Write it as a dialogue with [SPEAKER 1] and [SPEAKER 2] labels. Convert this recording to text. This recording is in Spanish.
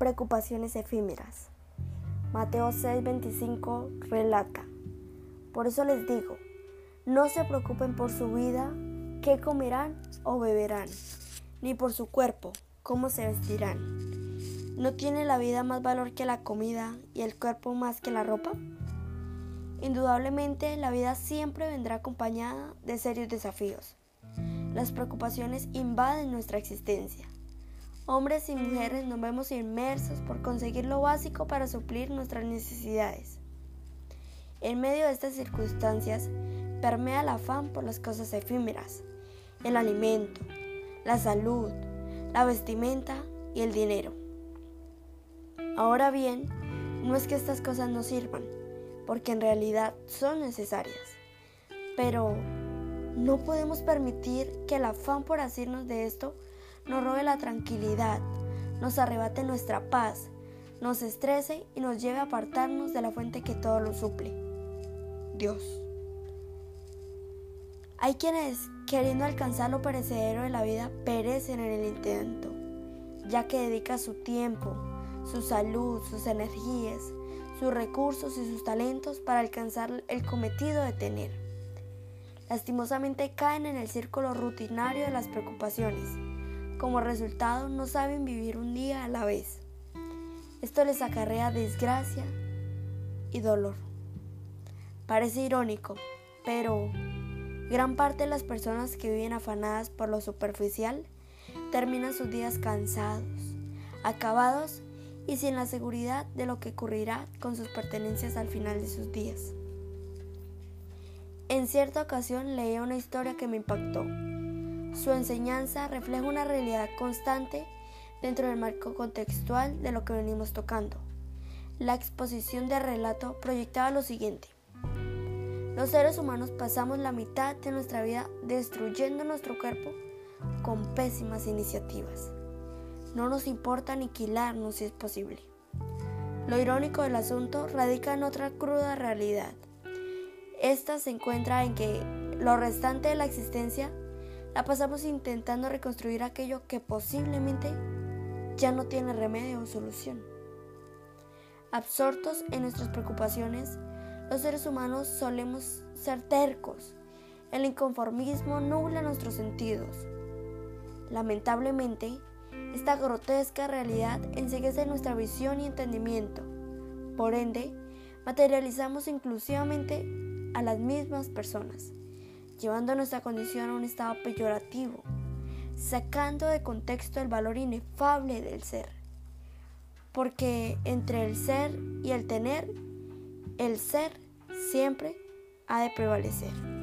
[SPEAKER 1] Preocupaciones efímeras. Mateo 6:25 relata. Por eso les digo, no se preocupen por su vida, qué comerán o beberán, ni por su cuerpo, cómo se vestirán. ¿No tiene la vida más valor que la comida y el cuerpo más que la ropa? Indudablemente la vida siempre vendrá acompañada de serios desafíos. Las preocupaciones invaden nuestra existencia Hombres y mujeres nos vemos inmersos por conseguir lo básico para suplir nuestras necesidades. En medio de estas circunstancias, permea el afán por las cosas efímeras, el alimento, la salud, la vestimenta y el dinero. Ahora bien, no es que estas cosas no sirvan, porque en realidad son necesarias, pero no podemos permitir que el afán por hacernos de esto nos robe la tranquilidad, nos arrebate nuestra paz, nos estrese y nos lleve a apartarnos de la fuente que todo lo suple, Dios. Hay quienes, queriendo alcanzar lo perecedero de la vida, perecen en el intento, ya que dedica su tiempo, su salud, sus energías, sus recursos y sus talentos para alcanzar el cometido de tener. Lastimosamente caen en el círculo rutinario de las preocupaciones como resultado no saben vivir un día a la vez. Esto les acarrea desgracia y dolor. Parece irónico, pero gran parte de las personas que viven afanadas por lo superficial terminan sus días cansados, acabados y sin la seguridad de lo que ocurrirá con sus pertenencias al final de sus días. En cierta ocasión leí una historia que me impactó. Su enseñanza refleja una realidad constante dentro del marco contextual de lo que venimos tocando. La exposición de relato proyectaba lo siguiente. Los seres humanos pasamos la mitad de nuestra vida destruyendo nuestro cuerpo con pésimas iniciativas. No nos importa aniquilarnos si es posible. Lo irónico del asunto radica en otra cruda realidad. Esta se encuentra en que lo restante de la existencia la pasamos intentando reconstruir aquello que posiblemente ya no tiene remedio o solución. Absortos en nuestras preocupaciones, los seres humanos solemos ser tercos. El inconformismo nubla nuestros sentidos. Lamentablemente, esta grotesca realidad enseguece nuestra visión y entendimiento. Por ende, materializamos inclusivamente a las mismas personas llevando nuestra condición a un estado peyorativo, sacando de contexto el valor inefable del ser. Porque entre el ser y el tener, el ser siempre ha de prevalecer.